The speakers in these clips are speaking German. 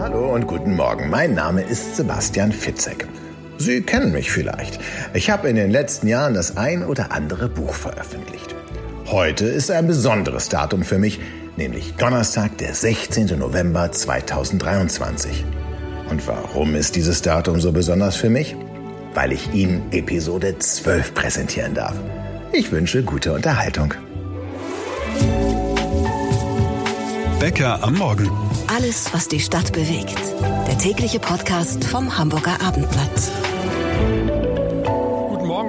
Hallo und guten Morgen. Mein Name ist Sebastian Fitzek. Sie kennen mich vielleicht. Ich habe in den letzten Jahren das ein oder andere Buch veröffentlicht. Heute ist ein besonderes Datum für mich, nämlich Donnerstag, der 16. November 2023. Und warum ist dieses Datum so besonders für mich? Weil ich Ihnen Episode 12 präsentieren darf. Ich wünsche gute Unterhaltung. Bäcker am Morgen. Alles, was die Stadt bewegt. Der tägliche Podcast vom Hamburger Abendblatt.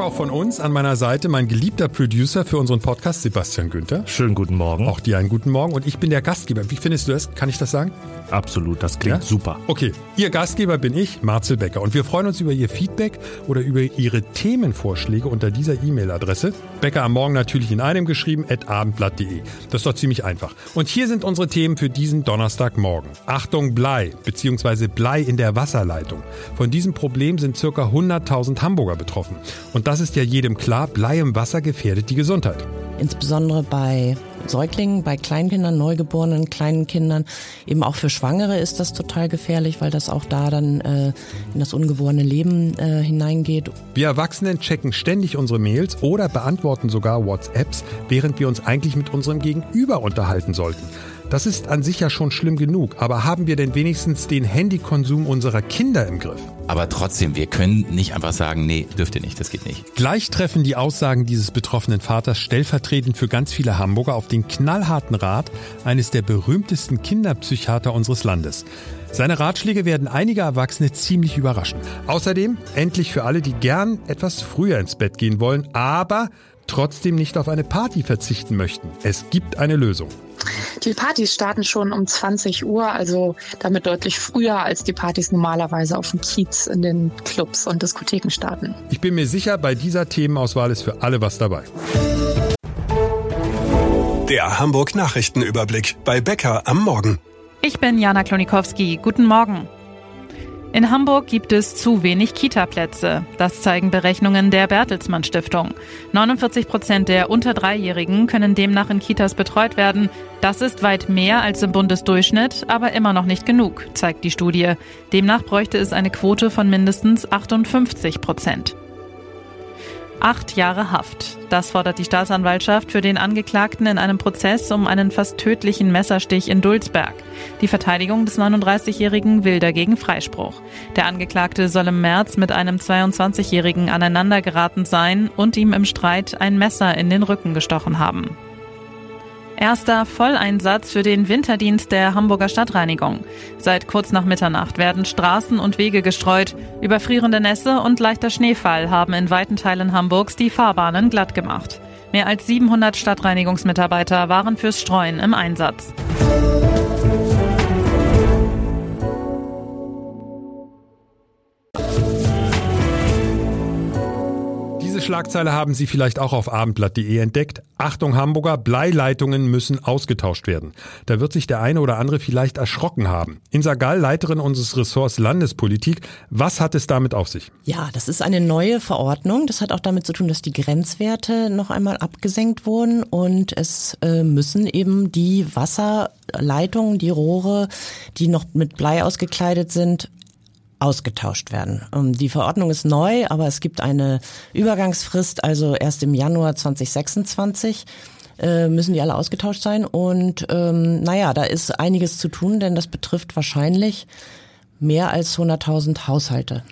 Auch von uns. An meiner Seite mein geliebter Producer für unseren Podcast, Sebastian Günther. Schönen guten Morgen. Auch dir einen guten Morgen. Und ich bin der Gastgeber. Wie findest du das? Kann ich das sagen? Absolut, das klingt Ja? super. Okay, Ihr Gastgeber bin ich, Marcel Becker. Und wir freuen uns über Ihr Feedback oder über Ihre Themenvorschläge unter dieser E-Mail-Adresse. Becker am Morgen natürlich in einem geschrieben, at abendblatt.de. Das ist doch ziemlich einfach. Und hier sind unsere Themen für diesen Donnerstagmorgen. Achtung, Blei, beziehungsweise Blei in der Wasserleitung. Von diesem Problem sind circa 100.000 Hamburger betroffen. Und das ist ja jedem klar, Blei im Wasser gefährdet die Gesundheit. insbesondere bei Säuglingen, bei Kleinkindern, neugeborenen kleinen Kindern. Eben auch für Schwangere ist das total gefährlich, weil das auch da dann äh, in das ungeborene Leben äh, hineingeht. Wir Erwachsenen checken ständig unsere Mails oder beantworten sogar WhatsApps, während wir uns eigentlich mit unserem Gegenüber unterhalten sollten. Das ist an sich ja schon schlimm genug, aber haben wir denn wenigstens den Handykonsum unserer Kinder im Griff? Aber trotzdem, wir können nicht einfach sagen, nee, dürft ihr nicht, das geht nicht. Gleich treffen die Aussagen dieses betroffenen Vaters stellvertretend für ganz viele Hamburger auf den knallharten Rat eines der berühmtesten Kinderpsychiater unseres Landes. Seine Ratschläge werden einige Erwachsene ziemlich überraschen. Außerdem endlich für alle, die gern etwas früher ins Bett gehen wollen, aber trotzdem nicht auf eine Party verzichten möchten. Es gibt eine Lösung. Die Partys starten schon um 20 Uhr, also damit deutlich früher als die Partys normalerweise auf dem Kiez in den Clubs und Diskotheken starten. Ich bin mir sicher, bei dieser Themenauswahl ist für alle was dabei. Der Hamburg Nachrichtenüberblick bei Bäcker am Morgen. Ich bin Jana Klonikowski. Guten Morgen. In Hamburg gibt es zu wenig Kita-Plätze. Das zeigen Berechnungen der Bertelsmann Stiftung. 49 Prozent der unter Dreijährigen können demnach in Kitas betreut werden. Das ist weit mehr als im Bundesdurchschnitt, aber immer noch nicht genug, zeigt die Studie. Demnach bräuchte es eine Quote von mindestens 58 Prozent. Acht Jahre Haft. Das fordert die Staatsanwaltschaft für den Angeklagten in einem Prozess um einen fast tödlichen Messerstich in Dulsberg. Die Verteidigung des 39-Jährigen will dagegen Freispruch. Der Angeklagte soll im März mit einem 22-Jährigen aneinandergeraten sein und ihm im Streit ein Messer in den Rücken gestochen haben. Erster Volleinsatz für den Winterdienst der Hamburger Stadtreinigung. Seit kurz nach Mitternacht werden Straßen und Wege gestreut. Überfrierende Nässe und leichter Schneefall haben in weiten Teilen Hamburgs die Fahrbahnen glatt gemacht. Mehr als 700 Stadtreinigungsmitarbeiter waren fürs Streuen im Einsatz. Schlagzeile haben Sie vielleicht auch auf abendblatt.de entdeckt. Achtung Hamburger, Bleileitungen müssen ausgetauscht werden. Da wird sich der eine oder andere vielleicht erschrocken haben. Insa Gall, Leiterin unseres Ressorts Landespolitik, was hat es damit auf sich? Ja, das ist eine neue Verordnung. Das hat auch damit zu tun, dass die Grenzwerte noch einmal abgesenkt wurden und es äh, müssen eben die Wasserleitungen, die Rohre, die noch mit Blei ausgekleidet sind, ausgetauscht werden. Ähm, Die Verordnung ist neu, aber es gibt eine Übergangsfrist, also erst im Januar 2026 äh, müssen die alle ausgetauscht sein. Und ähm, naja, da ist einiges zu tun, denn das betrifft wahrscheinlich mehr als 100.000 Haushalte.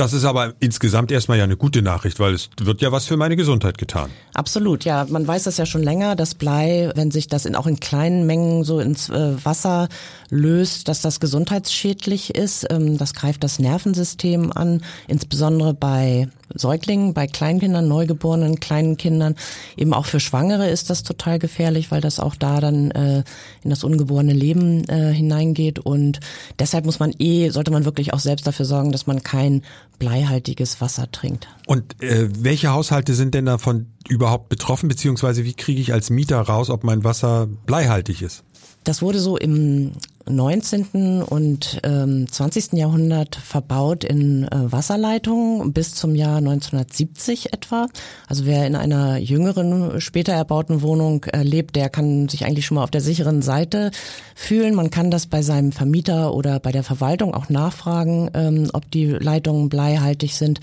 Das ist aber insgesamt erstmal ja eine gute Nachricht, weil es wird ja was für meine Gesundheit getan. Absolut, ja. Man weiß das ja schon länger, dass Blei, wenn sich das in, auch in kleinen Mengen so ins äh, Wasser löst, dass das gesundheitsschädlich ist. Ähm, das greift das Nervensystem an, insbesondere bei Säuglingen, bei Kleinkindern, neugeborenen kleinen Kindern. Eben auch für Schwangere ist das total gefährlich, weil das auch da dann äh, in das ungeborene Leben äh, hineingeht. Und deshalb muss man eh, sollte man wirklich auch selbst dafür sorgen, dass man kein bleihaltiges Wasser trinkt. Und äh, welche Haushalte sind denn davon überhaupt betroffen, beziehungsweise wie kriege ich als Mieter raus, ob mein Wasser bleihaltig ist? Das wurde so im 19. und ähm, 20. Jahrhundert verbaut in äh, Wasserleitungen bis zum Jahr 1970 etwa. Also wer in einer jüngeren, später erbauten Wohnung äh, lebt, der kann sich eigentlich schon mal auf der sicheren Seite fühlen. Man kann das bei seinem Vermieter oder bei der Verwaltung auch nachfragen, ähm, ob die Leitungen bleihaltig sind.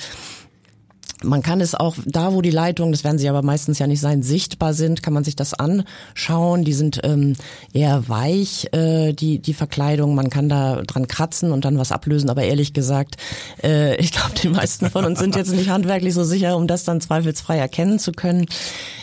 Man kann es auch da, wo die Leitungen, das werden sie aber meistens ja nicht sein, sichtbar sind, kann man sich das anschauen. Die sind ähm, eher weich, äh, die die Verkleidung. Man kann da dran kratzen und dann was ablösen. Aber ehrlich gesagt, äh, ich glaube, die meisten von uns sind jetzt nicht handwerklich so sicher, um das dann zweifelsfrei erkennen zu können.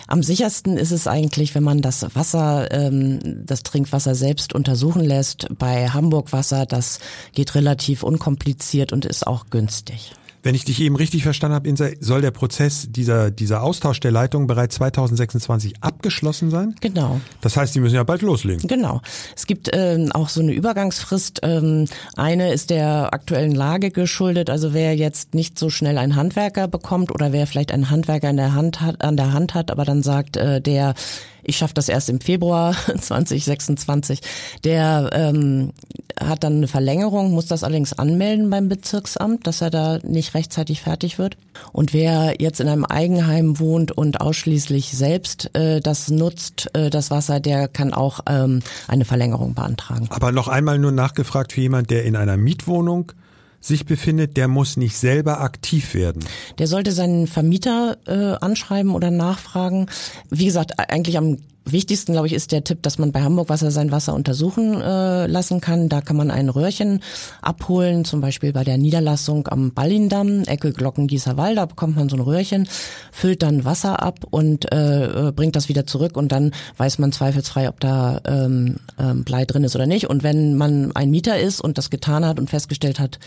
Am sichersten ist es eigentlich, wenn man das Wasser, ähm, das Trinkwasser selbst untersuchen lässt. Bei Hamburg Wasser, das geht relativ unkompliziert und ist auch günstig. Wenn ich dich eben richtig verstanden habe, Insa, soll der Prozess, dieser, dieser Austausch der Leitung bereits 2026 abgeschlossen sein? Genau. Das heißt, die müssen ja bald loslegen. Genau. Es gibt ähm, auch so eine Übergangsfrist. Ähm, eine ist der aktuellen Lage geschuldet. Also wer jetzt nicht so schnell einen Handwerker bekommt oder wer vielleicht einen Handwerker in der Hand hat, an der Hand hat, aber dann sagt, äh, der ich schaffe das erst im Februar 2026. Der ähm, hat dann eine Verlängerung, muss das allerdings anmelden beim Bezirksamt, dass er da nicht rechtzeitig fertig wird. Und wer jetzt in einem Eigenheim wohnt und ausschließlich selbst äh, das nutzt, äh, das Wasser, der kann auch ähm, eine Verlängerung beantragen. Aber noch einmal nur nachgefragt für jemand, der in einer Mietwohnung sich befindet, der muss nicht selber aktiv werden. Der sollte seinen Vermieter äh, anschreiben oder nachfragen. Wie gesagt, eigentlich am wichtigsten, glaube ich, ist der Tipp, dass man bei Hamburg Wasser sein Wasser untersuchen äh, lassen kann. Da kann man ein Röhrchen abholen, zum Beispiel bei der Niederlassung am Ballindamm, Ecke Glockengießerwald, da bekommt man so ein Röhrchen, füllt dann Wasser ab und äh, bringt das wieder zurück und dann weiß man zweifelsfrei, ob da ähm, ähm, Blei drin ist oder nicht. Und wenn man ein Mieter ist und das getan hat und festgestellt hat,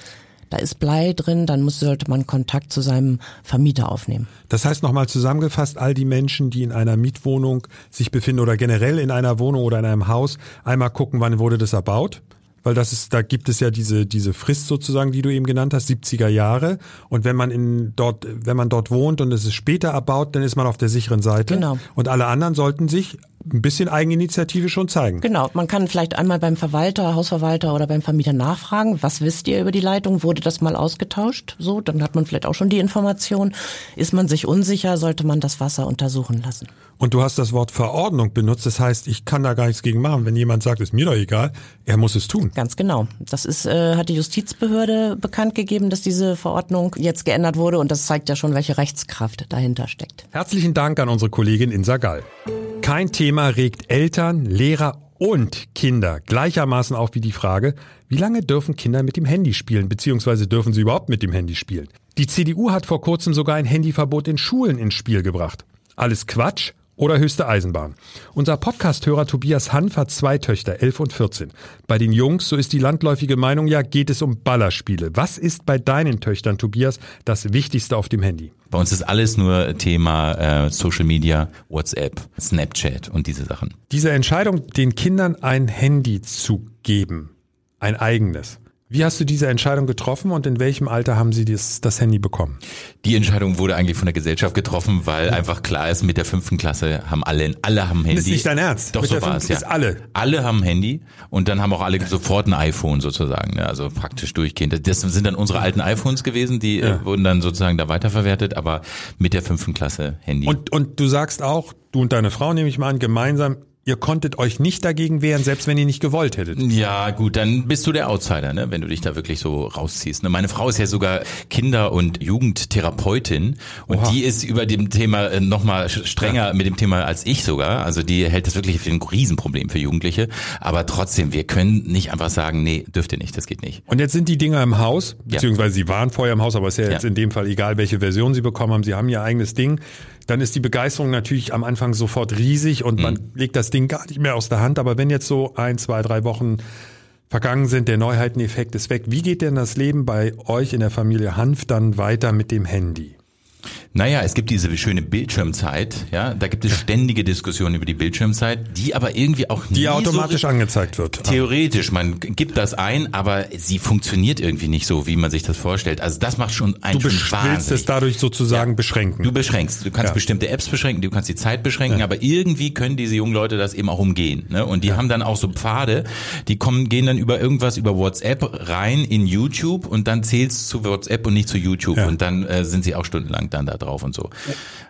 da ist Blei drin, dann muss, sollte man Kontakt zu seinem Vermieter aufnehmen. Das heißt nochmal zusammengefasst, all die Menschen, die in einer Mietwohnung sich befinden oder generell in einer Wohnung oder in einem Haus, einmal gucken, wann wurde das erbaut weil das ist, da gibt es ja diese, diese Frist sozusagen, die du eben genannt hast, 70er Jahre. Und wenn man in dort, wenn man dort wohnt und es ist später erbaut, dann ist man auf der sicheren Seite. Genau. Und alle anderen sollten sich ein bisschen Eigeninitiative schon zeigen. Genau, man kann vielleicht einmal beim Verwalter, Hausverwalter oder beim Vermieter nachfragen, was wisst ihr über die Leitung? Wurde das mal ausgetauscht? So, dann hat man vielleicht auch schon die Information. Ist man sich unsicher, sollte man das Wasser untersuchen lassen. Und du hast das Wort Verordnung benutzt, das heißt, ich kann da gar nichts gegen machen. Wenn jemand sagt, ist mir doch egal, er muss es tun. Ganz genau. Das ist, äh, hat die Justizbehörde bekannt gegeben, dass diese Verordnung jetzt geändert wurde und das zeigt ja schon, welche Rechtskraft dahinter steckt. Herzlichen Dank an unsere Kollegin Insa Gall. Kein Thema regt Eltern, Lehrer und Kinder gleichermaßen auf wie die Frage, wie lange dürfen Kinder mit dem Handy spielen, beziehungsweise dürfen sie überhaupt mit dem Handy spielen. Die CDU hat vor kurzem sogar ein Handyverbot in Schulen ins Spiel gebracht. Alles Quatsch oder höchste Eisenbahn. Unser Podcasthörer Tobias Hanf hat zwei Töchter, 11 und 14. Bei den Jungs, so ist die landläufige Meinung ja, geht es um Ballerspiele. Was ist bei deinen Töchtern, Tobias, das Wichtigste auf dem Handy? Bei uns ist alles nur Thema äh, Social Media, WhatsApp, Snapchat und diese Sachen. Diese Entscheidung, den Kindern ein Handy zu geben, ein eigenes, wie hast du diese Entscheidung getroffen und in welchem Alter haben Sie das, das Handy bekommen? Die Entscheidung wurde eigentlich von der Gesellschaft getroffen, weil ja. einfach klar ist, mit der fünften Klasse haben alle, alle haben Handy. Das ist nicht dein Ernst? Doch, mit so war es, ja. alle? Alle haben Handy und dann haben auch alle sofort ein iPhone sozusagen, ne? also praktisch durchgehend. Das sind dann unsere alten iPhones gewesen, die äh, ja. wurden dann sozusagen da weiterverwertet, aber mit der fünften Klasse Handy. Und, und du sagst auch, du und deine Frau nehme ich mal an, gemeinsam, Ihr konntet euch nicht dagegen wehren, selbst wenn ihr nicht gewollt hättet. Ja, gut, dann bist du der Outsider, ne, wenn du dich da wirklich so rausziehst. Ne? Meine Frau ist ja sogar Kinder- und Jugendtherapeutin und Oha. die ist über dem Thema äh, nochmal strenger ja. mit dem Thema als ich sogar. Also die hält das wirklich für ein Riesenproblem für Jugendliche. Aber trotzdem, wir können nicht einfach sagen, nee, dürft ihr nicht, das geht nicht. Und jetzt sind die Dinger im Haus, beziehungsweise ja. sie waren vorher im Haus, aber es ist ja jetzt ja. in dem Fall egal, welche Version sie bekommen haben. Sie haben ihr eigenes Ding dann ist die Begeisterung natürlich am Anfang sofort riesig und mhm. man legt das Ding gar nicht mehr aus der Hand. Aber wenn jetzt so ein, zwei, drei Wochen vergangen sind, der Neuheiteneffekt ist weg. Wie geht denn das Leben bei euch in der Familie Hanf dann weiter mit dem Handy? Naja, es gibt diese schöne Bildschirmzeit, ja, da gibt es ständige Diskussionen über die Bildschirmzeit, die aber irgendwie auch Die nie automatisch so angezeigt wird. Theoretisch, man gibt das ein, aber sie funktioniert irgendwie nicht so, wie man sich das vorstellt. Also das macht schon einen Du schon willst es dadurch sozusagen beschränken. Du beschränkst. Du kannst Ja. bestimmte Apps beschränken, du kannst die Zeit beschränken, aber irgendwie können diese jungen Leute das eben auch umgehen. Ne? Und die haben dann auch so Pfade, die kommen, gehen dann über irgendwas über WhatsApp rein in YouTube und dann zählst zu WhatsApp und nicht zu YouTube Ja. und dann äh, sind sie auch stundenlang dann da drauf und so.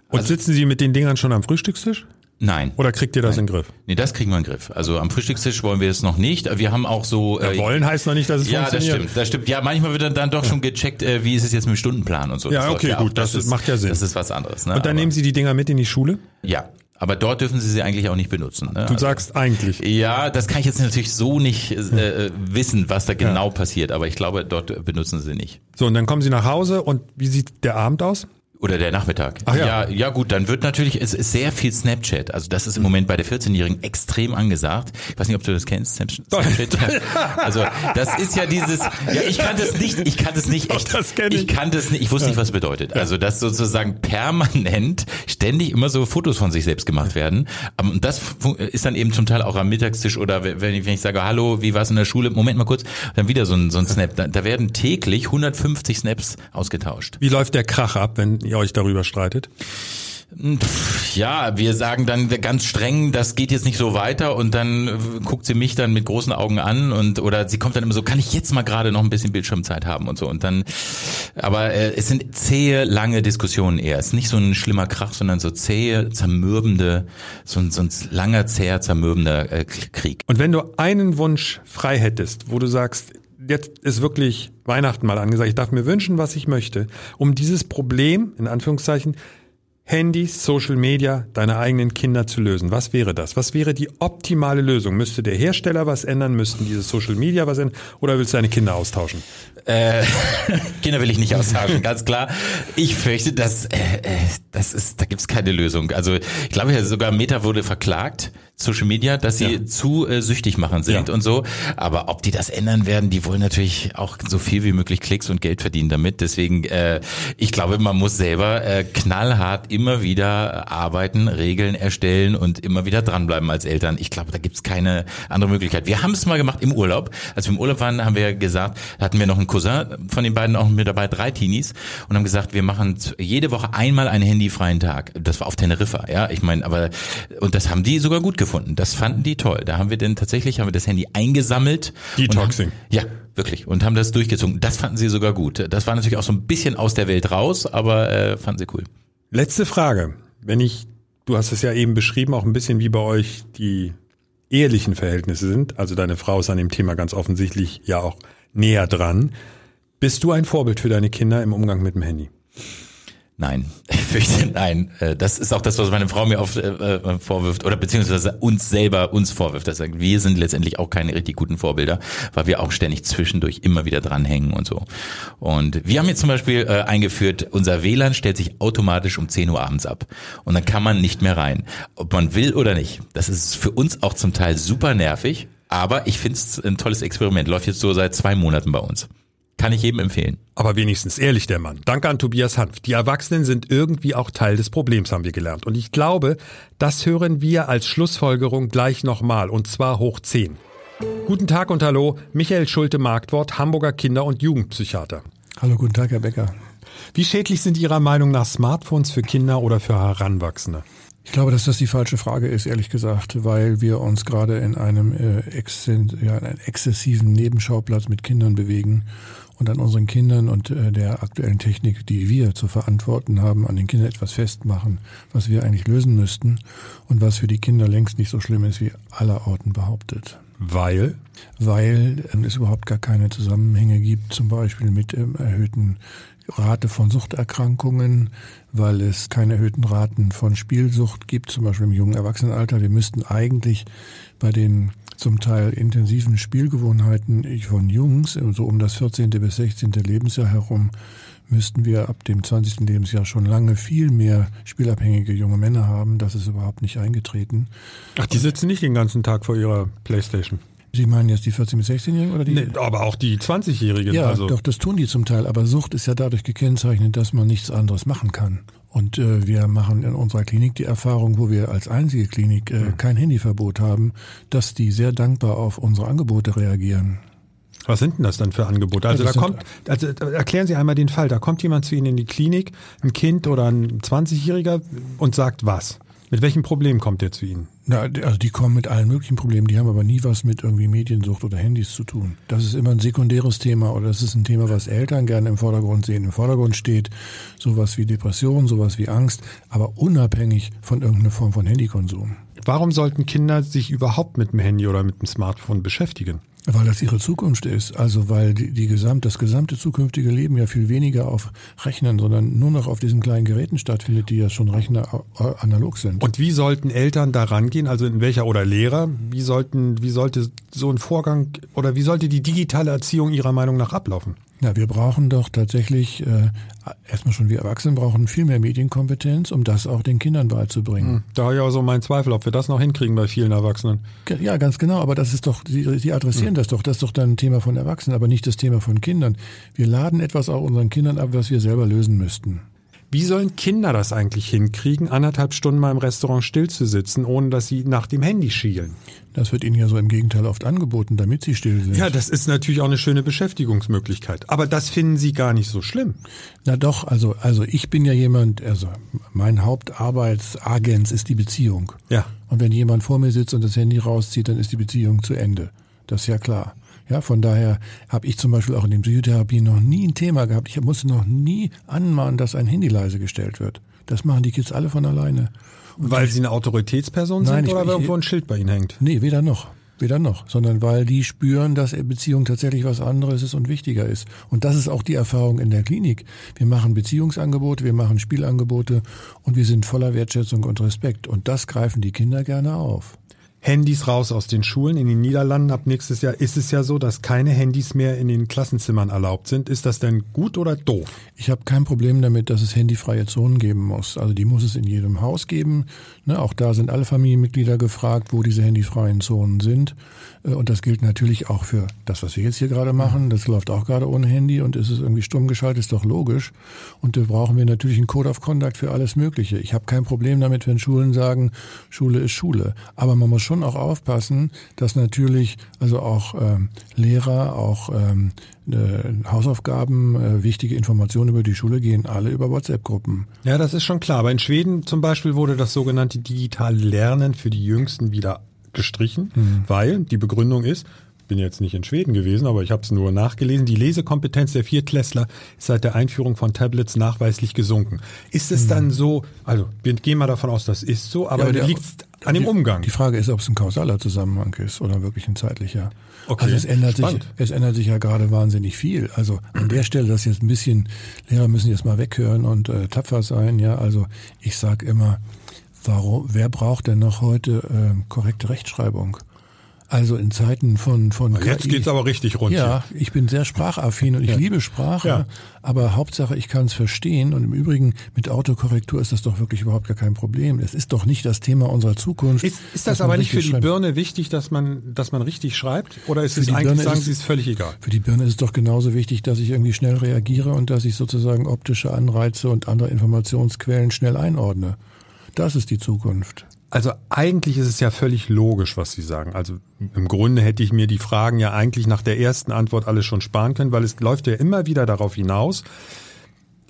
Und sitzen Sie mit den Dingern schon am Frühstückstisch? Nein. Oder kriegt ihr das in den Griff? Nee, das kriegen wir in den Griff. Also am Frühstückstisch wollen wir es noch nicht. Wir haben auch so. äh, Wollen heißt noch nicht, dass es ja, das funktioniert. stimmt, das stimmt. Ja, manchmal wird dann, dann doch schon gecheckt, äh, wie ist es jetzt mit dem Stundenplan und so. Ja, Das okay, gut, das ist- macht ja Sinn. Das ist was anderes. Ne? Und dann Aber- nehmen Sie die Dinger mit in die Schule? Ja, aber dort dürfen Sie sie eigentlich auch nicht benutzen. Ne? Du sagst eigentlich. Ja, das kann ich jetzt natürlich so nicht äh, wissen, was da genau passiert, aber ich glaube, dort benutzen sie nicht. So, und dann kommen Sie nach Hause und wie sieht der Abend aus? Oder der Nachmittag. Ach ja. ja, ja gut, dann wird natürlich, es ist sehr viel Snapchat. Also das ist im Moment bei der 14-Jährigen extrem angesagt. Ich weiß nicht, ob du das kennst, Snap- Snapchat. also das ist ja dieses, ja ich kannte es nicht, ich kannte es nicht echt. das ich. ich kannte es nicht, ich wusste nicht, was es bedeutet. Also dass sozusagen permanent ständig immer so Fotos von sich selbst gemacht werden. Ähm, Und das ist dann eben zum Teil auch am Mittagstisch oder wenn ich, wenn ich sage, hallo, wie war es in der Schule? Moment mal kurz, dann wieder so ein, so ein Snap. Da, da werden täglich 150 Snaps ausgetauscht. Wie läuft der Krach ab, wenn ihr euch darüber streitet? Pff, Ja, wir sagen dann ganz streng, das geht jetzt nicht so weiter und dann äh, guckt sie mich dann mit großen Augen an und oder sie kommt dann immer so, kann ich jetzt mal gerade noch ein bisschen Bildschirmzeit haben und so und dann, aber äh, es sind zähe, lange Diskussionen eher. Es ist nicht so ein schlimmer Krach, sondern so zähe, zermürbende, so ein, so ein langer, zäher, zermürbender äh, Krieg. Und wenn du einen Wunsch frei hättest, wo du sagst, jetzt ist wirklich Weihnachten mal angesagt, ich darf mir wünschen, was ich möchte, um dieses Problem, in Anführungszeichen, Handys, Social Media, deine eigenen Kinder zu lösen. Was wäre das? Was wäre die optimale Lösung? Müsste der Hersteller was ändern? Müssten diese Social Media was ändern? Oder willst du deine Kinder austauschen? Äh, Kinder will ich nicht austauschen, ganz klar. Ich fürchte, dass äh, äh, das ist, da gibt's keine Lösung. Also ich glaube sogar Meta wurde verklagt, Social Media, dass sie zu äh, süchtig machen sind Ja. und so. Aber ob die das ändern werden, die wollen natürlich auch so viel wie möglich Klicks und Geld verdienen damit. Deswegen, äh, ich glaube, man muss selber äh, knallhart immer wieder arbeiten, Regeln erstellen und immer wieder dranbleiben als Eltern. Ich glaube, da gibt's keine andere Möglichkeit. Wir haben es mal gemacht im Urlaub. Als wir im Urlaub waren, haben wir gesagt, hatten wir noch einen Cousin von den beiden auch mit dabei, drei Teenies, und haben gesagt, wir machen jede Woche einmal einen handyfreien Tag. Das war auf Teneriffa, ja. Ich meine, aber und das haben die sogar gut gefunden. Das fanden die toll. Da haben wir denn tatsächlich haben wir das Handy eingesammelt. Detoxing. Haben, ja, wirklich. Und haben das durchgezogen. Das fanden sie sogar gut. Das war natürlich auch so ein bisschen aus der Welt raus, aber äh, fanden sie cool. Letzte Frage. Wenn ich, du hast es ja eben beschrieben, auch ein bisschen wie bei euch die ehelichen Verhältnisse sind. Also deine Frau ist an dem Thema ganz offensichtlich ja auch näher dran. Bist du ein Vorbild für deine Kinder im Umgang mit dem Handy? Nein, ich fürchte nein. Äh, Das ist auch das, was meine Frau mir oft äh, äh, vorwirft oder beziehungsweise uns selber uns vorwirft. Dass sagt, wir sind letztendlich auch keine richtig guten Vorbilder, weil wir auch ständig zwischendurch immer wieder dranhängen und so. Und wir haben jetzt zum Beispiel äh, eingeführt, unser WLAN stellt sich automatisch um 10 Uhr abends ab und dann kann man nicht mehr rein, ob man will oder nicht. Das ist für uns auch zum Teil super nervig, aber ich finde es ein tolles Experiment. Läuft jetzt so seit zwei Monaten bei uns. Kann ich jedem empfehlen. Aber wenigstens ehrlich der Mann. Danke an Tobias Hanf. Die Erwachsenen sind irgendwie auch Teil des Problems, haben wir gelernt. Und ich glaube, das hören wir als Schlussfolgerung gleich nochmal. Und zwar hoch 10. Guten Tag und hallo. Michael Schulte Marktwort, Hamburger Kinder- und Jugendpsychiater. Hallo, guten Tag, Herr Becker. Wie schädlich sind Ihrer Meinung nach Smartphones für Kinder oder für Heranwachsende? Ich glaube, dass das die falsche Frage ist, ehrlich gesagt, weil wir uns gerade in einem äh, exzen- ja, in einem exzessiven Nebenschauplatz mit Kindern bewegen und an unseren Kindern und äh, der aktuellen Technik, die wir zu verantworten haben, an den Kindern etwas festmachen, was wir eigentlich lösen müssten und was für die Kinder längst nicht so schlimm ist, wie allerorten behauptet. Weil? Weil ähm, es überhaupt gar keine Zusammenhänge gibt, zum Beispiel mit ähm, erhöhten Rate von Suchterkrankungen, weil es keine erhöhten Raten von Spielsucht gibt, zum Beispiel im jungen Erwachsenenalter. Wir müssten eigentlich bei den zum Teil intensiven Spielgewohnheiten von Jungs, so um das 14. bis 16. Lebensjahr herum, müssten wir ab dem 20. Lebensjahr schon lange viel mehr spielabhängige junge Männer haben. Das ist überhaupt nicht eingetreten. Ach, die sitzen nicht den ganzen Tag vor ihrer Playstation. Sie meinen jetzt die 14- bis 16-Jährigen oder die? Nee, aber auch die 20-Jährigen. Ja, also. doch, das tun die zum Teil. Aber Sucht ist ja dadurch gekennzeichnet, dass man nichts anderes machen kann. Und äh, wir machen in unserer Klinik die Erfahrung, wo wir als einzige Klinik äh, kein Handyverbot haben, dass die sehr dankbar auf unsere Angebote reagieren. Was sind denn das dann für Angebote? Also Ja, da das kommt, also da erklären Sie einmal den Fall. Da kommt jemand zu Ihnen in die Klinik, ein Kind oder ein 20-Jähriger und sagt was? Mit welchem Problem kommt der zu Ihnen? Na, also die kommen mit allen möglichen Problemen, die haben aber nie was mit irgendwie Mediensucht oder Handys zu tun. Das ist immer ein sekundäres Thema oder das ist ein Thema, was Eltern gerne im Vordergrund sehen. Im Vordergrund steht sowas wie Depression, sowas wie Angst, aber unabhängig von irgendeiner Form von Handykonsum. Warum sollten Kinder sich überhaupt mit dem Handy oder mit dem Smartphone beschäftigen? Weil das ihre Zukunft ist. Also weil die, die gesamt, das gesamte zukünftige Leben ja viel weniger auf Rechnern, sondern nur noch auf diesen kleinen Geräten stattfindet, die ja schon Rechner äh, analog sind. Und wie sollten Eltern da rangehen? Also in welcher oder Lehrer? Wie sollten, wie sollte so ein Vorgang oder wie sollte die digitale Erziehung Ihrer Meinung nach ablaufen? Ja, wir brauchen doch tatsächlich, äh, erstmal schon wir Erwachsenen brauchen viel mehr Medienkompetenz, um das auch den Kindern beizubringen. Da habe ich auch so meinen Zweifel, ob wir das noch hinkriegen bei vielen Erwachsenen. Ja, ganz genau, aber das ist doch, Sie, Sie adressieren das doch, das ist doch dann ein Thema von Erwachsenen, aber nicht das Thema von Kindern. Wir laden etwas auch unseren Kindern ab, was wir selber lösen müssten. Wie sollen Kinder das eigentlich hinkriegen, anderthalb Stunden mal im Restaurant still zu sitzen, ohne dass sie nach dem Handy schielen? Das wird Ihnen ja so im Gegenteil oft angeboten, damit Sie still sind. Ja, das ist natürlich auch eine schöne Beschäftigungsmöglichkeit. Aber das finden Sie gar nicht so schlimm. Na doch, also, also ich bin ja jemand, also mein Hauptarbeitsagens ist die Beziehung. Ja. Und wenn jemand vor mir sitzt und das Handy rauszieht, dann ist die Beziehung zu Ende. Das ist ja klar. Ja, von daher habe ich zum Beispiel auch in den Psychotherapien noch nie ein Thema gehabt. Ich musste noch nie anmahnen, dass ein Handy leise gestellt wird. Das machen die Kids alle von alleine. Weil Sie eine Autoritätsperson Nein, sind ich- oder ich- weil irgendwo ein Schild bei Ihnen hängt? Nee, weder noch. Weder noch, sondern weil die spüren, dass Beziehung tatsächlich was anderes ist und wichtiger ist. Und das ist auch die Erfahrung in der Klinik. Wir machen Beziehungsangebote, wir machen Spielangebote und wir sind voller Wertschätzung und Respekt. Und das greifen die Kinder gerne auf. Handys raus aus den Schulen. In den Niederlanden ab nächstes Jahr ist es ja so, dass keine Handys mehr in den Klassenzimmern erlaubt sind. Ist das denn gut oder doof? Ich habe kein Problem damit, dass es handyfreie Zonen geben muss. Also die muss es in jedem Haus geben. Ne, auch da sind alle Familienmitglieder gefragt, wo diese handyfreien Zonen sind. Äh, Und das gilt natürlich auch für das, was wir jetzt hier gerade machen. Das läuft auch gerade ohne Handy und ist es irgendwie stumm geschaltet, ist doch logisch. Und da brauchen wir natürlich einen Code of Conduct für alles Mögliche. Ich habe kein Problem damit, wenn Schulen sagen, Schule ist Schule. Aber man muss schon auch aufpassen, dass natürlich also auch ähm, Lehrer, auch ähm, äh, Hausaufgaben, äh, wichtige Informationen über die Schule gehen alle über WhatsApp-Gruppen. Ja, das ist schon klar. Aber in Schweden zum Beispiel wurde das sogenannte digitale Lernen für die Jüngsten wieder gestrichen, weil die Begründung ist, bin jetzt nicht in Schweden gewesen, aber ich habe es nur nachgelesen, die Lesekompetenz der Viertklässler ist seit der Einführung von Tablets nachweislich gesunken. Ist es dann so, also wir gehen mal davon aus, das ist so, aber, aber der- liegt an dem Umgang. Die Frage ist, ob es ein kausaler Zusammenhang ist oder wirklich ein zeitlicher. Okay, Also es ändert, sich, spannend. es ändert sich ja gerade wahnsinnig viel. Also an der Stelle, das jetzt ein bisschen, Lehrer müssen jetzt mal weghören und äh, tapfer sein. Ja, also ich sag immer, warum, wer braucht denn noch heute äh, korrekte Rechtschreibung? Also in Zeiten von von Jetzt KI. geht's aber richtig rund. Ja, ich bin sehr sprachaffin und ich liebe Sprache, Ja. aber Hauptsache ich kann es verstehen und im Übrigen mit Autokorrektur ist das doch wirklich überhaupt gar kein Problem. Es ist doch nicht das Thema unserer Zukunft. Ist, ist das aber nicht für die schreibt. Birne wichtig, dass man, dass man richtig schreibt? Oder ist Für es eigentlich, Birne sagen ist- Sie, es völlig egal? Für die Birne ist es doch genauso wichtig, dass ich irgendwie schnell reagiere und dass ich sozusagen optische Anreize und andere Informationsquellen schnell einordne. Das ist die Zukunft. Also eigentlich ist es ja völlig logisch, was Sie sagen. Also im Grunde hätte ich mir die Fragen ja eigentlich nach der ersten Antwort alle schon sparen können, weil es läuft ja immer wieder darauf hinaus,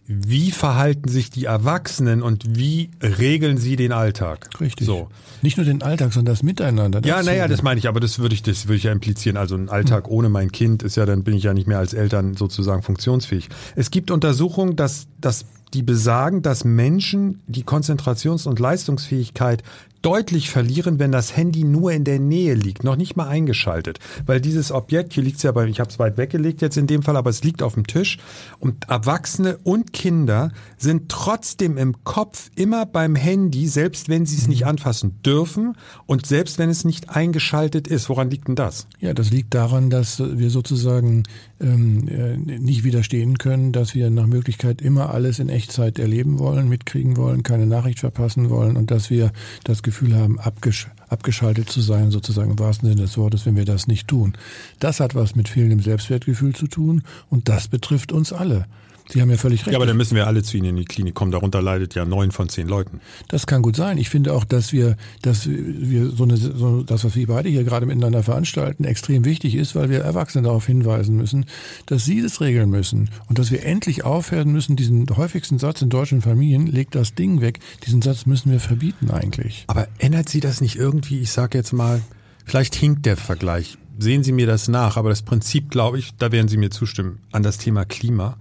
wie verhalten sich die Erwachsenen und wie regeln sie den Alltag? Richtig. So. Nicht nur den Alltag, sondern das Miteinander. Ja, Das naja, zählt. das meine ich, aber das würde ich, das würde ich ja implizieren. Also ein Alltag ohne mein Kind ist ja, dann bin ich ja nicht mehr als Eltern sozusagen funktionsfähig. Es gibt Untersuchungen, dass, dass die besagen, dass Menschen die Konzentrations- und Leistungsfähigkeit deutlich verlieren, wenn das Handy nur in der Nähe liegt, noch nicht mal eingeschaltet. Weil dieses Objekt, hier liegt es ja bei, ich habe es weit weggelegt jetzt in dem Fall, aber es liegt auf dem Tisch. Und Erwachsene und Kinder sind trotzdem im Kopf immer beim Handy, selbst wenn sie es nicht anfassen dürfen und selbst wenn es nicht eingeschaltet ist. Woran liegt denn das? Ja, das liegt daran, dass wir sozusagen ähm, äh, nicht widerstehen können, dass wir nach Möglichkeit immer alles in Echtzeit erleben wollen, mitkriegen wollen, keine Nachricht verpassen wollen und dass wir das Gefühl haben, abgesch abgeschaltet zu sein, sozusagen im wahrsten Sinne des Wortes, wenn wir das nicht tun. Das hat was mit fehlendem Selbstwertgefühl zu tun und das betrifft uns alle. Sie haben ja völlig recht. Ja, aber dann müssen wir alle zu Ihnen in die Klinik kommen. Darunter leidet ja neun von zehn Leuten. Das kann gut sein. Ich finde auch, dass wir, dass wir so eine, so das, was wir beide hier gerade miteinander veranstalten, extrem wichtig ist, weil wir Erwachsene darauf hinweisen müssen, dass sie das regeln müssen und dass wir endlich aufhören müssen, diesen häufigsten Satz in deutschen Familien, legt das Ding weg. Diesen Satz müssen wir verbieten eigentlich. Aber ändert Sie das nicht irgendwie? Ich sage jetzt mal, vielleicht hinkt der Vergleich. Sehen Sie mir das nach, aber das Prinzip, glaube ich, da werden Sie mir zustimmen, an das Thema Klima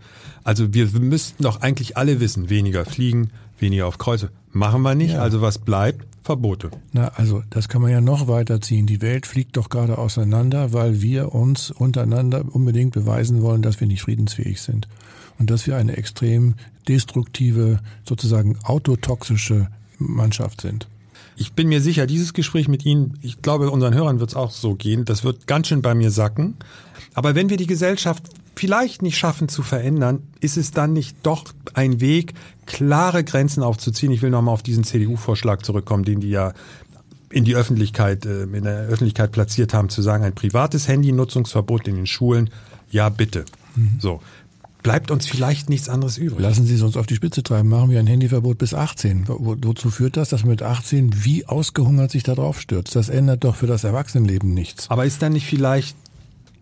also wir müssten doch eigentlich alle wissen, weniger fliegen, weniger auf Kreuze. Machen wir nicht, ja. also was bleibt? Verbote. Na, also das kann man ja noch weiterziehen. Die Welt fliegt doch gerade auseinander, weil wir uns untereinander unbedingt beweisen wollen, dass wir nicht friedensfähig sind. Und dass wir eine extrem destruktive, sozusagen autotoxische Mannschaft sind. Ich bin mir sicher, dieses Gespräch mit Ihnen, ich glaube, unseren Hörern wird es auch so gehen, das wird ganz schön bei mir sacken. Aber wenn wir die Gesellschaft vielleicht nicht schaffen zu verändern, ist es dann nicht doch ein Weg, klare Grenzen aufzuziehen? Ich will nochmal auf diesen CDU-Vorschlag zurückkommen, den die ja in die Öffentlichkeit, äh, in der Öffentlichkeit platziert haben, zu sagen, ein privates Handynutzungsverbot in den Schulen, ja bitte. Mhm. So. Bleibt uns vielleicht nichts anderes übrig. Lassen Sie es uns auf die Spitze treiben. Machen wir ein Handyverbot bis 18. Wo, wozu führt das, dass man mit 18 wie ausgehungert sich da drauf stürzt? Das ändert doch für das Erwachsenenleben nichts. Aber ist dann nicht vielleicht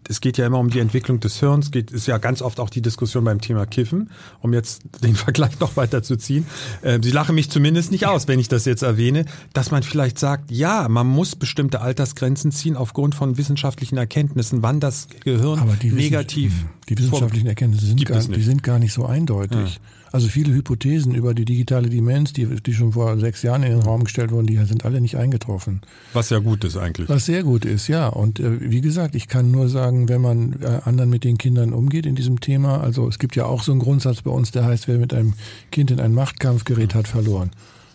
es geht ja immer um die Entwicklung des Hirns, geht, ist ja ganz oft auch die Diskussion beim Thema Kiffen, um jetzt den Vergleich noch weiter zu ziehen. Äh, Sie lachen mich zumindest nicht aus, wenn ich das jetzt erwähne, dass man vielleicht sagt, ja, man muss bestimmte Altersgrenzen ziehen aufgrund von wissenschaftlichen Erkenntnissen, wann das Gehirn negativ. Die wissenschaftlichen Erkenntnisse sind, gar, die sind gar nicht so eindeutig. Ja. Also viele Hypothesen über die digitale Demenz, die, die schon vor sechs Jahren in den Raum gestellt wurden, die sind alle nicht eingetroffen. Was ja gut ist eigentlich. Was sehr gut ist, ja. Und äh, wie gesagt, ich kann nur sagen, wenn man äh, anderen mit den Kindern umgeht in diesem Thema, also es gibt ja auch so einen Grundsatz bei uns, der heißt, wer mit einem Kind in einen Machtkampf gerät, hat verloren.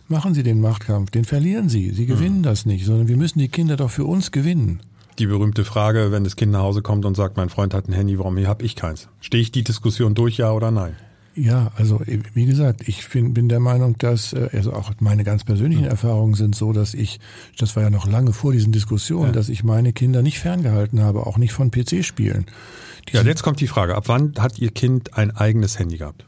Machen Sie den Machtkampf, den verlieren Sie. Sie gewinnen mhm. das nicht, sondern wir müssen die Kinder doch für uns gewinnen die berühmte Frage, wenn das Kind nach Hause kommt und sagt, mein Freund hat ein Handy, warum habe ich keins? Stehe ich die Diskussion durch, ja oder nein? Ja, also wie gesagt, ich bin, bin der Meinung, dass, äh, also auch meine ganz persönlichen mhm. Erfahrungen sind so, dass ich, das war ja noch lange vor diesen Diskussionen, ja. dass ich meine Kinder nicht ferngehalten habe, auch nicht von PC-Spielen. Ja, jetzt kommt die Frage, ab wann hat Ihr Kind ein eigenes Handy gehabt?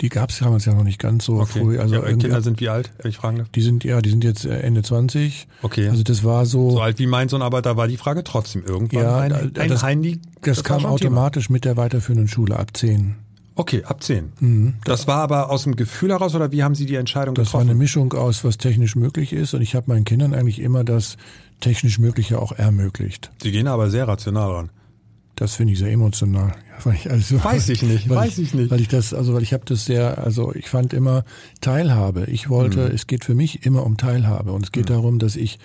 Die gab es damals ja noch nicht ganz so okay. früh. Also ja, Kinder sind wie alt, wenn ich fragen darf? Die sind, ja, die sind jetzt äh, Ende 20. Okay. Also das war so. So alt wie mein Sohn, aber da war die Frage trotzdem irgendwann ja, ein, ein das, Handy. Das, das kam automatisch Thema. mit der weiterführenden Schule ab 10. Okay, ab 10. Mhm. Das war aber aus dem Gefühl heraus oder wie haben Sie die Entscheidung das getroffen? Das war eine Mischung aus, was technisch möglich ist und ich habe meinen Kindern eigentlich immer das technisch Mögliche auch ermöglicht. Sie gehen aber sehr rational ran. Das finde ich sehr emotional. Weil ich also, weiß ich nicht, weiß ich, ich, nicht. Weil ich das, also weil ich habe das sehr, also ich fand immer Teilhabe. Ich wollte, mhm. es geht für mich immer um Teilhabe und es geht mhm. darum, dass ich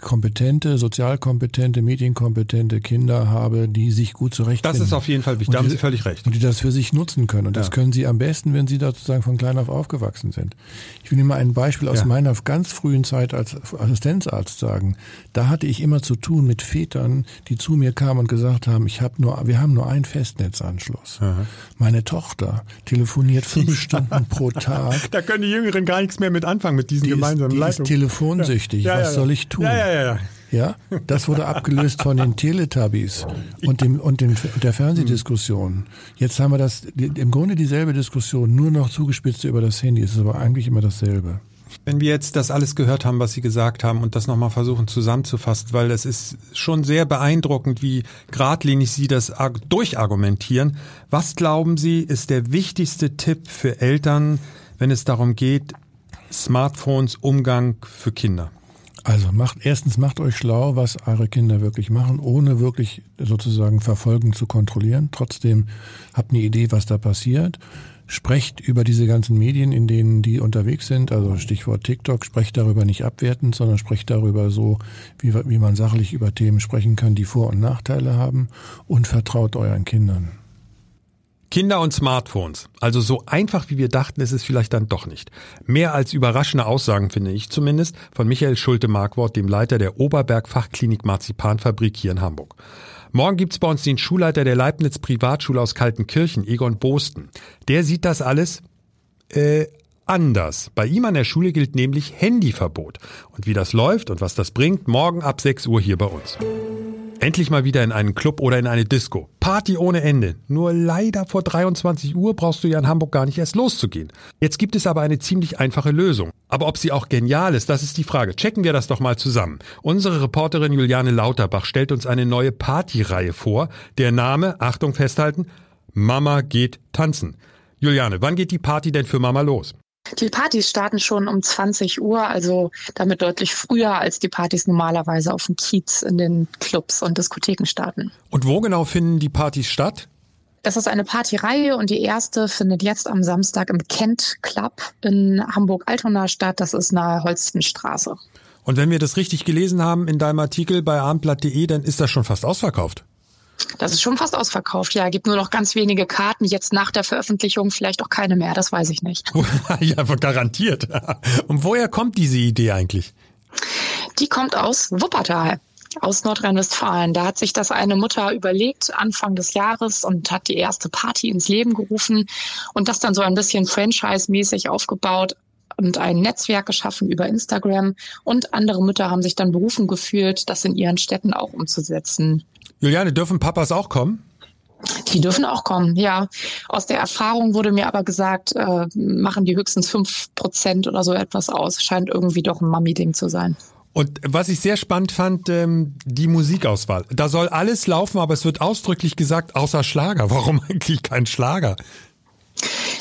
kompetente, sozialkompetente, medienkompetente Kinder habe, die sich gut zurechtfinden. Das ist auf jeden Fall wichtig, da haben Sie völlig recht. Und die das für sich nutzen können. Und ja. das können Sie am besten, wenn Sie da sozusagen von klein auf aufgewachsen sind. Ich will Ihnen mal ein Beispiel aus ja. meiner ganz frühen Zeit als Assistenzarzt sagen. Da hatte ich immer zu tun mit Vätern, die zu mir kamen und gesagt haben, ich habe nur, wir haben nur einen Festnetzanschluss. Aha. Meine Tochter telefoniert fünf Stunden pro Tag. Da können die Jüngeren gar nichts mehr mit anfangen mit diesen die gemeinsamen ist, die Leitungen. Ist telefonsüchtig. Ja. Was soll ich tun? Ja, ja, ja, ja. Ja, das wurde abgelöst von den Teletubbies und dem und dem der Fernsehdiskussion. Jetzt haben wir das im Grunde dieselbe Diskussion, nur noch zugespitzt über das Handy. Es ist aber eigentlich immer dasselbe. Wenn wir jetzt das alles gehört haben, was Sie gesagt haben und das nochmal versuchen zusammenzufassen, weil es ist schon sehr beeindruckend, wie geradlinig Sie das durchargumentieren. Was glauben Sie, ist der wichtigste Tipp für Eltern, wenn es darum geht, Smartphones Umgang für Kinder? Also macht erstens macht euch schlau, was eure Kinder wirklich machen, ohne wirklich sozusagen verfolgen zu kontrollieren. Trotzdem habt eine Idee, was da passiert. Sprecht über diese ganzen Medien, in denen die unterwegs sind, also Stichwort TikTok, sprecht darüber nicht abwertend, sondern sprecht darüber so, wie, wie man sachlich über Themen sprechen kann, die Vor- und Nachteile haben und vertraut euren Kindern. Kinder und Smartphones. Also so einfach wie wir dachten, ist es vielleicht dann doch nicht. Mehr als überraschende Aussagen finde ich zumindest von Michael Schulte-Markwort, dem Leiter der Oberberg Fachklinik Marzipanfabrik hier in Hamburg. Morgen gibt's bei uns den Schulleiter der Leibniz Privatschule aus Kaltenkirchen, Egon Bosten. Der sieht das alles äh, anders. Bei ihm an der Schule gilt nämlich Handyverbot. Und wie das läuft und was das bringt, morgen ab 6 Uhr hier bei uns. Endlich mal wieder in einen Club oder in eine Disco. Party ohne Ende. Nur leider vor 23 Uhr brauchst du ja in Hamburg gar nicht erst loszugehen. Jetzt gibt es aber eine ziemlich einfache Lösung. Aber ob sie auch genial ist, das ist die Frage. Checken wir das doch mal zusammen. Unsere Reporterin Juliane Lauterbach stellt uns eine neue Partyreihe vor. Der Name, Achtung festhalten, Mama geht tanzen. Juliane, wann geht die Party denn für Mama los? Die Partys starten schon um 20 Uhr, also damit deutlich früher als die Partys normalerweise auf dem Kiez in den Clubs und Diskotheken starten. Und wo genau finden die Partys statt? Das ist eine Partyreihe und die erste findet jetzt am Samstag im Kent Club in Hamburg-Altona statt. Das ist nahe Holstenstraße. Und wenn wir das richtig gelesen haben in deinem Artikel bei abendblatt.de, dann ist das schon fast ausverkauft. Das ist schon fast ausverkauft. Ja, gibt nur noch ganz wenige Karten. Jetzt nach der Veröffentlichung vielleicht auch keine mehr. Das weiß ich nicht. ja, garantiert. Und woher kommt diese Idee eigentlich? Die kommt aus Wuppertal aus Nordrhein-Westfalen. Da hat sich das eine Mutter überlegt Anfang des Jahres und hat die erste Party ins Leben gerufen und das dann so ein bisschen franchise-mäßig aufgebaut und ein Netzwerk geschaffen über Instagram und andere Mütter haben sich dann berufen gefühlt, das in ihren Städten auch umzusetzen. Juliane, dürfen Papas auch kommen? Die dürfen auch kommen, ja. Aus der Erfahrung wurde mir aber gesagt, äh, machen die höchstens fünf Prozent oder so etwas aus. Scheint irgendwie doch ein Mami-Ding zu sein. Und was ich sehr spannend fand, ähm, die Musikauswahl. Da soll alles laufen, aber es wird ausdrücklich gesagt, außer Schlager. Warum eigentlich kein Schlager?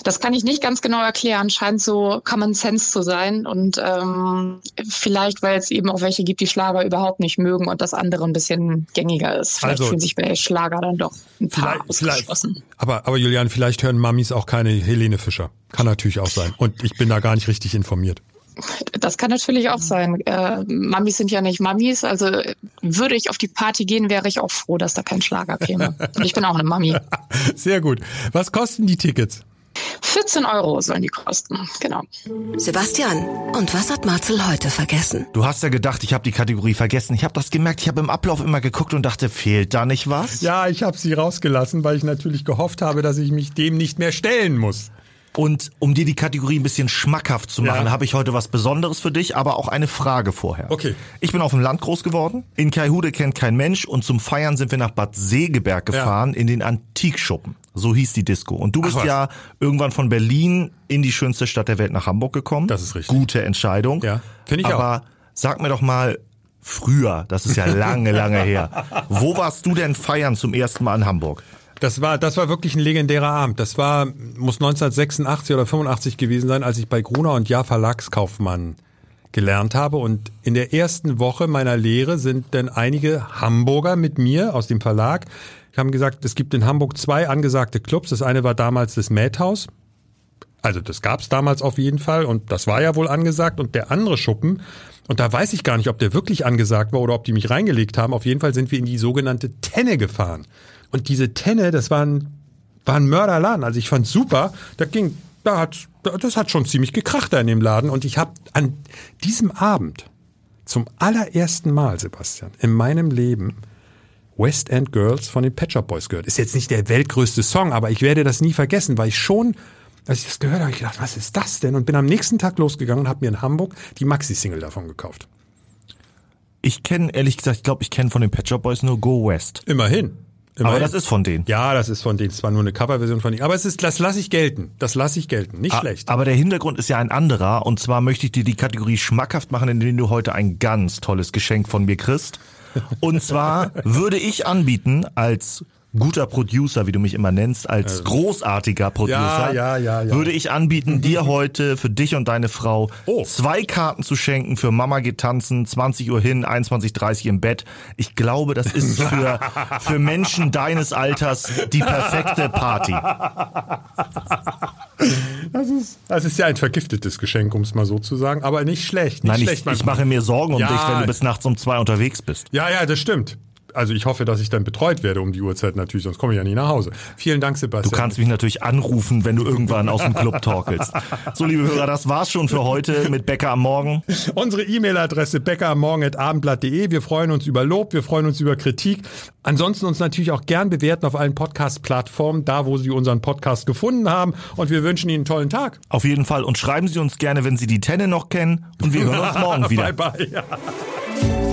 Das kann ich nicht ganz genau erklären. Scheint so Common Sense zu sein. Und ähm, vielleicht, weil es eben auch welche gibt, die Schlager überhaupt nicht mögen und das andere ein bisschen gängiger ist. Vielleicht also, fühlen sich bei Schlager dann doch ein paar ausgeschlossen. aber, aber Julian, vielleicht hören Mamis auch keine Helene Fischer. Kann natürlich auch sein. Und ich bin da gar nicht richtig informiert. Das kann natürlich auch sein. Äh, Mamis sind ja nicht Mamis. Also würde ich auf die Party gehen, wäre ich auch froh, dass da kein Schlager käme. Und ich bin auch eine Mami. Sehr gut. Was kosten die Tickets? 14 Euro sollen die kosten, genau. Sebastian, und was hat Marcel heute vergessen? Du hast ja gedacht, ich habe die Kategorie vergessen. Ich habe das gemerkt, ich habe im Ablauf immer geguckt und dachte, fehlt da nicht was? Ja, ich habe sie rausgelassen, weil ich natürlich gehofft habe, dass ich mich dem nicht mehr stellen muss. Und um dir die Kategorie ein bisschen schmackhaft zu machen, ja. habe ich heute was Besonderes für dich, aber auch eine Frage vorher. Okay. Ich bin auf dem Land groß geworden. In Kaihude kennt kein Mensch und zum Feiern sind wir nach Bad Segeberg gefahren ja. in den Antikschuppen. So hieß die Disco. Und du bist Ach, ja irgendwann von Berlin in die schönste Stadt der Welt nach Hamburg gekommen. Das ist richtig. Gute Entscheidung. Ja, finde ich aber auch. Aber sag mir doch mal, früher, das ist ja lange, lange her. Wo warst du denn feiern zum ersten Mal in Hamburg? Das war, das war wirklich ein legendärer Abend. Das war, muss 1986 oder 85 gewesen sein, als ich bei Gruner und Jahr Verlagskaufmann gelernt habe. Und in der ersten Woche meiner Lehre sind dann einige Hamburger mit mir aus dem Verlag, haben gesagt, es gibt in Hamburg zwei angesagte Clubs. Das eine war damals das Madhouse. Also das gab's damals auf jeden Fall und das war ja wohl angesagt. Und der andere Schuppen, und da weiß ich gar nicht, ob der wirklich angesagt war oder ob die mich reingelegt haben. Auf jeden Fall sind wir in die sogenannte Tenne gefahren. Und diese Tenne, das war ein, war ein Mörderladen. Also ich fand's super. Da ging, da hat, das hat schon ziemlich gekracht da in dem Laden. Und ich habe an diesem Abend zum allerersten Mal, Sebastian, in meinem Leben West End Girls von den Pet Shop Boys gehört. Ist jetzt nicht der weltgrößte Song, aber ich werde das nie vergessen, weil ich schon, als ich das gehört habe, ich gedacht, was ist das denn? Und bin am nächsten Tag losgegangen und habe mir in Hamburg die Maxi-Single davon gekauft. Ich kenne, ehrlich gesagt, ich glaube, ich kenne von den Pet Shop Boys nur Go West. Immerhin. Immerhin. Aber das ist von denen. Ja, das ist von denen. Es war nur eine Coverversion von denen. Aber es ist, das lasse ich gelten. Das lasse ich gelten. Nicht A schlecht. Aber der Hintergrund ist ja ein anderer. Und zwar möchte ich dir die Kategorie schmackhaft machen, indem du heute ein ganz tolles Geschenk von mir kriegst. Und zwar würde ich anbieten als guter Producer, wie du mich immer nennst, als also. großartiger Producer, ja, ja, ja, würde ich anbieten, dir heute für dich und deine Frau oh. zwei Karten zu schenken für Mama geht tanzen, 20 Uhr hin, 21.30 im Bett. Ich glaube, das ist für, für Menschen deines Alters die perfekte Party. Das ist, ja ein vergiftetes Geschenk, um es mal so zu sagen, aber nicht schlecht. Nicht Nein, schlecht, ich, ich mache mir Sorgen um ja. dich, wenn du bis nachts um zwei unterwegs bist. Ja, ja, das stimmt. Also ich hoffe, dass ich dann betreut werde um die Uhrzeit natürlich, sonst komme ich ja nie nach Hause. Vielen Dank, Sebastian. Du kannst mich natürlich anrufen, wenn du irgendwann aus dem Club torkelst. So, liebe Hörer, das war's schon für heute mit Bäcker am Morgen. Unsere E-Mail-Adresse bäckermorgen.abendblatt.de. Wir freuen uns über Lob, wir freuen uns über Kritik. Ansonsten uns natürlich auch gern bewerten auf allen Podcast-Plattformen, da wo Sie unseren Podcast gefunden haben. Und wir wünschen Ihnen einen tollen Tag. Auf jeden Fall. Und schreiben Sie uns gerne, wenn Sie die Tenne noch kennen. Und wir hören uns morgen wieder. bye, bye. Ja.